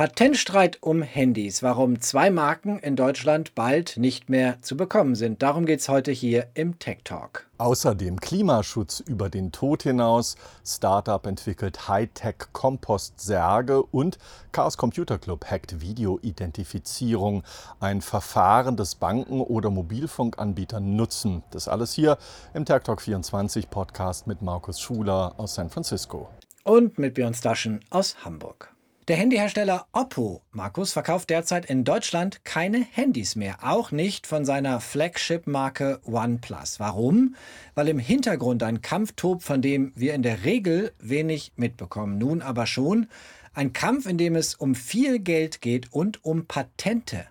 Patentstreit um Handys, warum zwei Marken in Deutschland bald nicht mehr zu bekommen sind. Darum geht es heute hier im Tech Talk. Außerdem Klimaschutz über den Tod hinaus, Startup entwickelt Hightech-Kompostsärge und Chaos Computer Club hackt Videoidentifizierung. Ein Verfahren, das Banken oder Mobilfunkanbieter nutzen. Das alles hier im Tech Talk 24 Podcast mit Markus Schuler aus San Francisco. Und mit Björn Staschen aus Hamburg. Der Handyhersteller Oppo, Markus, verkauft derzeit in Deutschland keine Handys mehr, auch nicht von seiner Flagship-Marke OnePlus. Warum? Weil im Hintergrund ein Kampf tobt, von dem wir in der Regel wenig mitbekommen. Nun aber schon ein Kampf, in dem es um viel Geld geht und um Patente.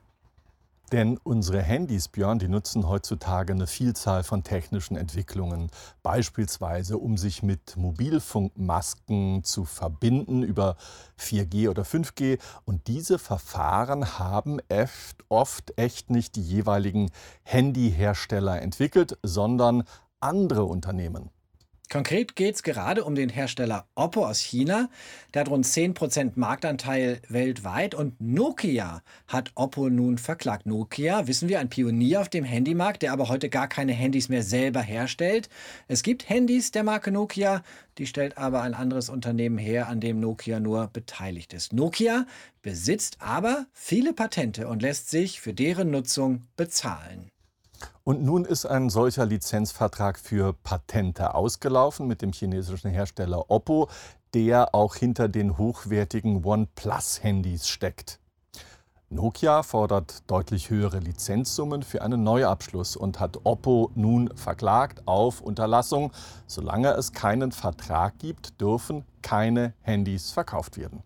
Denn unsere Handys, Björn, die nutzen heutzutage eine Vielzahl von technischen Entwicklungen. Beispielsweise, um sich mit Mobilfunkmasken zu verbinden über 4G oder 5G. Und diese Verfahren haben oft echt nicht die jeweiligen Handyhersteller entwickelt, sondern andere Unternehmen. Konkret geht es gerade um den Hersteller Oppo aus China. Der hat rund 10% Marktanteil weltweit und Nokia hat Oppo nun verklagt. Nokia, wissen wir, ein Pionier auf dem Handymarkt, der aber heute gar keine Handys mehr selber herstellt. Es gibt Handys der Marke Nokia, die stellt aber ein anderes Unternehmen her, an dem Nokia nur beteiligt ist. Nokia besitzt aber viele Patente und lässt sich für deren Nutzung bezahlen. Und nun ist ein solcher Lizenzvertrag für Patente ausgelaufen mit dem chinesischen Hersteller Oppo, der auch hinter den hochwertigen OnePlus-Handys steckt. Nokia fordert deutlich höhere Lizenzsummen für einen Neuabschluss und hat Oppo nun verklagt auf Unterlassung. Solange es keinen Vertrag gibt, dürfen keine Handys verkauft werden.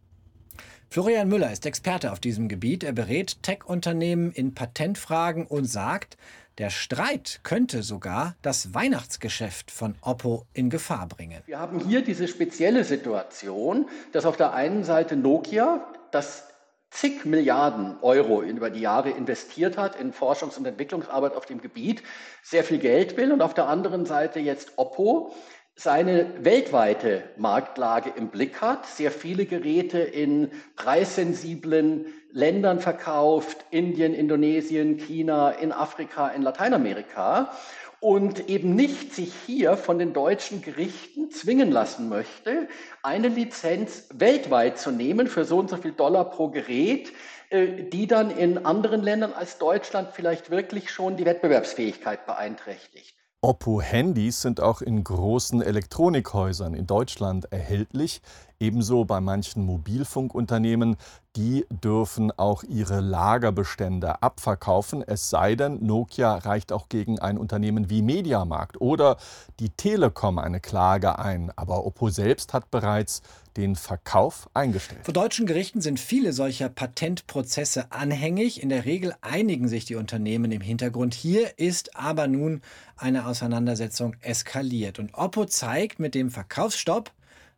Florian Müller ist Experte auf diesem Gebiet. Er berät Tech-Unternehmen in Patentfragen und sagt, der Streit könnte sogar das Weihnachtsgeschäft von Oppo in Gefahr bringen. Wir haben hier diese spezielle Situation, dass auf der einen Seite Nokia, das zig Milliarden Euro über die Jahre investiert hat in Forschungs- und Entwicklungsarbeit auf dem Gebiet, sehr viel Geld will und auf der anderen Seite jetzt Oppo, seine weltweite Marktlage im Blick hat, sehr viele Geräte in preissensiblen Ländern verkauft, Indien, Indonesien, China, in Afrika, in Lateinamerika und eben nicht sich hier von den deutschen Gerichten zwingen lassen möchte, eine Lizenz weltweit zu nehmen für so und so viel Dollar pro Gerät, äh, die dann in anderen Ländern als Deutschland vielleicht wirklich schon die Wettbewerbsfähigkeit beeinträchtigt. Oppo-Handys sind auch in großen Elektronikhäusern in Deutschland erhältlich, ebenso bei manchen Mobilfunkunternehmen. Die dürfen auch ihre Lagerbestände abverkaufen, es sei denn, Nokia reicht auch gegen ein Unternehmen wie Mediamarkt oder die Telekom eine Klage ein. Aber Oppo selbst hat bereits den Verkauf eingestellt. Vor deutschen Gerichten sind viele solcher Patentprozesse anhängig. In der Regel einigen sich die Unternehmen im Hintergrund. Hier ist aber nun eine Auseinandersetzung eskaliert. Und Oppo zeigt mit dem Verkaufsstopp,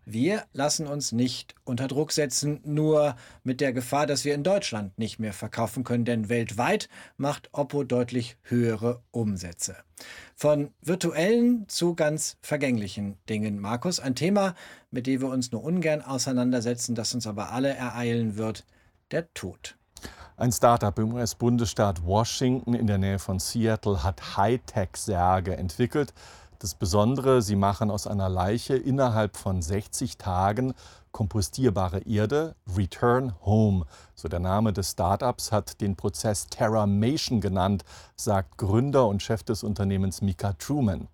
wir lassen uns nicht unter Druck setzen, nur mit der Gefahr, dass wir in Deutschland nicht mehr verkaufen können, denn weltweit macht Oppo deutlich höhere Umsätze. Von virtuellen zu ganz vergänglichen Dingen, Markus, ein Thema, mit dem wir uns nur ungern auseinandersetzen, das uns aber alle ereilen wird, der Tod. Ein Startup im US-Bundesstaat Washington in der Nähe von Seattle hat Hightech-Särge entwickelt das Besondere, sie machen aus einer Leiche innerhalb von 60 Tagen kompostierbare Erde, Return Home. So der Name des Startups hat den Prozess Terramation genannt, sagt Gründer und Chef des Unternehmens Mika Truman.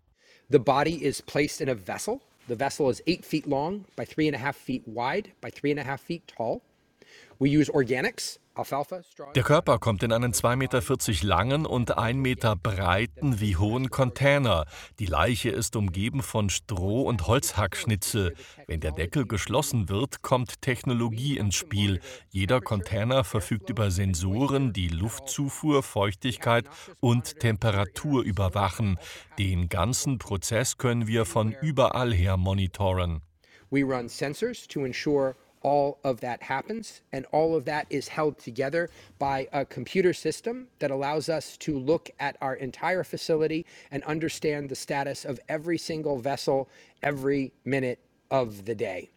The body is placed in a vessel. The vessel is eight feet long by three and a half feet wide by three and a half feet tall. We use organics der Körper kommt in einen 2,40 Meter langen und 1 Meter breiten wie hohen Container. Die Leiche ist umgeben von Stroh- und Holzhackschnitzel. Wenn der Deckel geschlossen wird, kommt Technologie ins Spiel. Jeder Container verfügt über Sensoren, die Luftzufuhr, Feuchtigkeit und Temperatur überwachen. Den ganzen Prozess können wir von überall her monitoren. We run sensors to ensure all of that happens. And all of that is held together by a computer system that allows us to look at our entire facility and understand the status of every single vessel every minute of the day.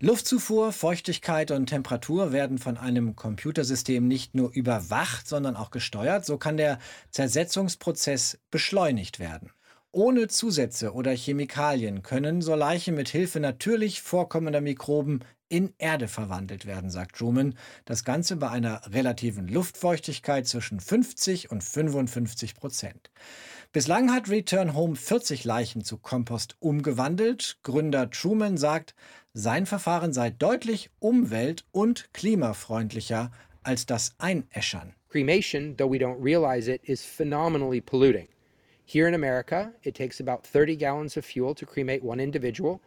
Luftzufuhr, Feuchtigkeit und Temperatur werden von einem Computersystem nicht nur überwacht, sondern auch gesteuert. So kann der Zersetzungsprozess beschleunigt werden. Ohne Zusätze oder Chemikalien können so Leichen mit Hilfe natürlich vorkommender Mikroben in Erde verwandelt werden, sagt Truman. Das Ganze bei einer relativen Luftfeuchtigkeit zwischen 50 und 55 Prozent. Bislang hat Return Home 40 Leichen zu Kompost umgewandelt. Gründer Truman sagt, sein Verfahren sei deutlich umwelt- und klimafreundlicher als das Einäschern. Cremation, though we don't realize it, is phenomenally polluting. Here in America, it takes about 30 gallons of fuel to cremate one individual.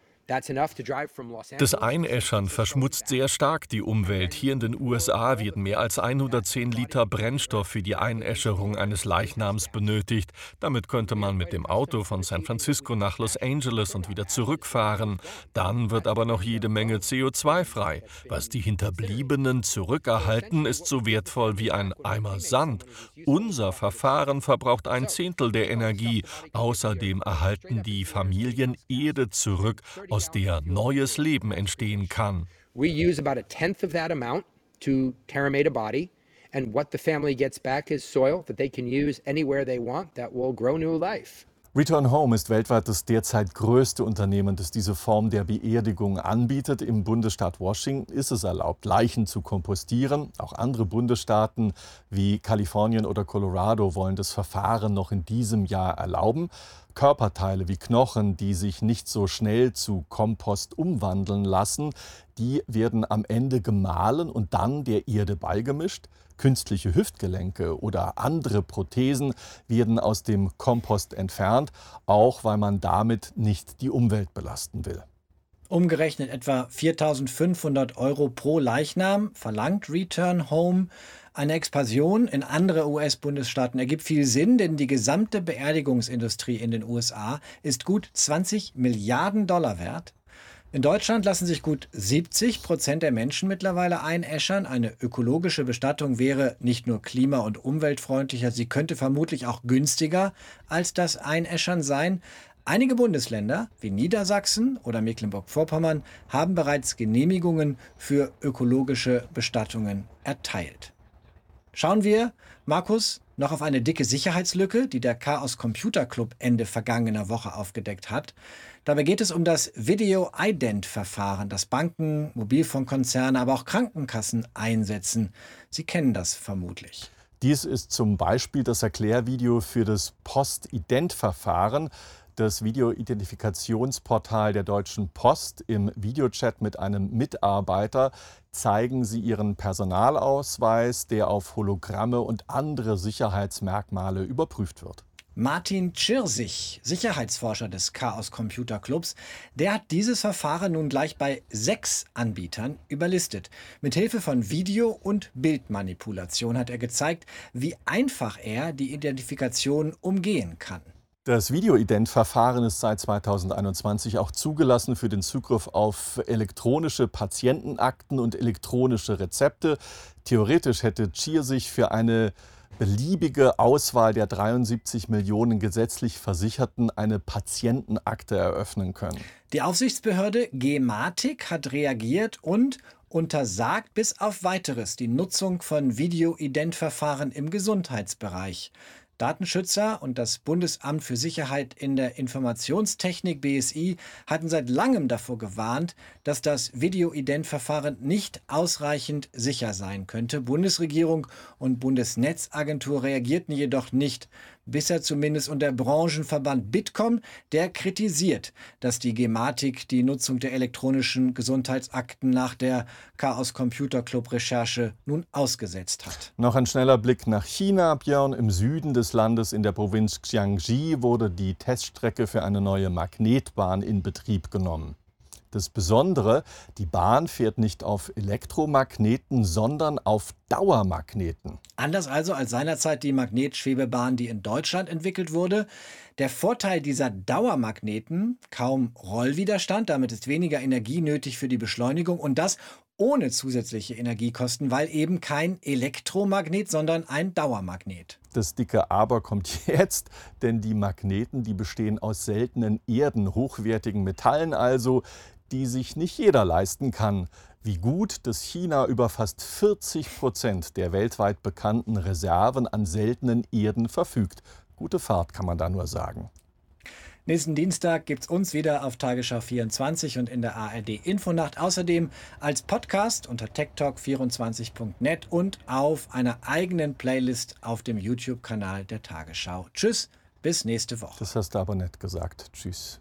Das Einäschern verschmutzt sehr stark die Umwelt. Hier in den USA wird mehr als 110 Liter Brennstoff für die Einäscherung eines Leichnams benötigt. Damit könnte man mit dem Auto von San Francisco nach Los Angeles und wieder zurückfahren. Dann wird aber noch jede Menge CO2 frei. Was die Hinterbliebenen zurückerhalten, ist so wertvoll wie ein Eimer Sand. Unser Verfahren verbraucht ein Zehntel der Energie. Außerdem erhalten die Familien Erde zurück, aus der neues Leben entstehen kann. We use about a tenth of that amount to terramate a body. And what the family gets back is soil that they can use anywhere they want that will grow new life. Return Home ist weltweit das derzeit größte Unternehmen, das diese Form der Beerdigung anbietet. Im Bundesstaat Washington ist es erlaubt, Leichen zu kompostieren. Auch andere Bundesstaaten wie Kalifornien oder Colorado wollen das Verfahren noch in diesem Jahr erlauben. Körperteile wie Knochen, die sich nicht so schnell zu Kompost umwandeln lassen, die werden am Ende gemahlen und dann der Erde beigemischt. Künstliche Hüftgelenke oder andere Prothesen werden aus dem Kompost entfernt, auch weil man damit nicht die Umwelt belasten will. Umgerechnet etwa 4.500 Euro pro Leichnam verlangt Return Home. Eine Expansion in andere US-Bundesstaaten ergibt viel Sinn, denn die gesamte Beerdigungsindustrie in den USA ist gut 20 Milliarden Dollar wert. In Deutschland lassen sich gut 70 Prozent der Menschen mittlerweile einäschern. Eine ökologische Bestattung wäre nicht nur klima- und umweltfreundlicher, sie könnte vermutlich auch günstiger als das Einäschern sein. Einige Bundesländer wie Niedersachsen oder Mecklenburg-Vorpommern haben bereits Genehmigungen für ökologische Bestattungen erteilt. Schauen wir, Markus, noch auf eine dicke Sicherheitslücke, die der Chaos Computer Club Ende vergangener Woche aufgedeckt hat. Dabei geht es um das Video-Ident-Verfahren, das Banken, Mobilfunkkonzerne, aber auch Krankenkassen einsetzen. Sie kennen das vermutlich. Dies ist zum Beispiel das Erklärvideo für das Post-Ident-Verfahren, das Videoidentifikationsportal der Deutschen Post. Im Videochat mit einem Mitarbeiter zeigen sie ihren Personalausweis, der auf Hologramme und andere Sicherheitsmerkmale überprüft wird. Martin Tschirsich, Sicherheitsforscher des Chaos Computer Clubs, der hat dieses Verfahren nun gleich bei sechs Anbietern überlistet. Mit Hilfe von Video- und Bildmanipulation hat er gezeigt, wie einfach er die Identifikation umgehen kann. Das Videoident-Verfahren ist seit 2021 auch zugelassen für den Zugriff auf elektronische Patientenakten und elektronische Rezepte. Theoretisch hätte Chier sich für eine beliebige Auswahl der 73 Millionen gesetzlich Versicherten eine Patientenakte eröffnen können. Die Aufsichtsbehörde Gematik hat reagiert und untersagt bis auf weiteres die Nutzung von Videoidentverfahren im Gesundheitsbereich. Datenschützer und das Bundesamt für Sicherheit in der Informationstechnik BSI hatten seit langem davor gewarnt, dass das Videoidentverfahren nicht ausreichend sicher sein könnte. Bundesregierung und Bundesnetzagentur reagierten jedoch nicht bisher zumindest unter Branchenverband Bitkom, der kritisiert, dass die Gematik die Nutzung der elektronischen Gesundheitsakten nach der Chaos Computer Club Recherche nun ausgesetzt hat. Noch ein schneller Blick nach China. Björn, im Süden des Landes in der Provinz Xiangji wurde die Teststrecke für eine neue Magnetbahn in Betrieb genommen. Das Besondere, die Bahn fährt nicht auf Elektromagneten, sondern auf Dauermagneten. Anders also als seinerzeit die Magnetschwebebahn, die in Deutschland entwickelt wurde. Der Vorteil dieser Dauermagneten, kaum Rollwiderstand, damit ist weniger Energie nötig für die Beschleunigung und das ohne zusätzliche Energiekosten, weil eben kein Elektromagnet, sondern ein Dauermagnet. Das dicke Aber kommt jetzt, denn die Magneten, die bestehen aus seltenen Erden, hochwertigen Metallen also, die sich nicht jeder leisten kann. Wie gut, dass China über fast 40 Prozent der weltweit bekannten Reserven an seltenen Erden verfügt. Gute Fahrt kann man da nur sagen. Nächsten Dienstag gibt es uns wieder auf Tagesschau 24 und in der ARD Infonacht. Außerdem als Podcast unter techtalk24.net und auf einer eigenen Playlist auf dem YouTube-Kanal der Tagesschau. Tschüss, bis nächste Woche. Das hast du aber nett gesagt. Tschüss.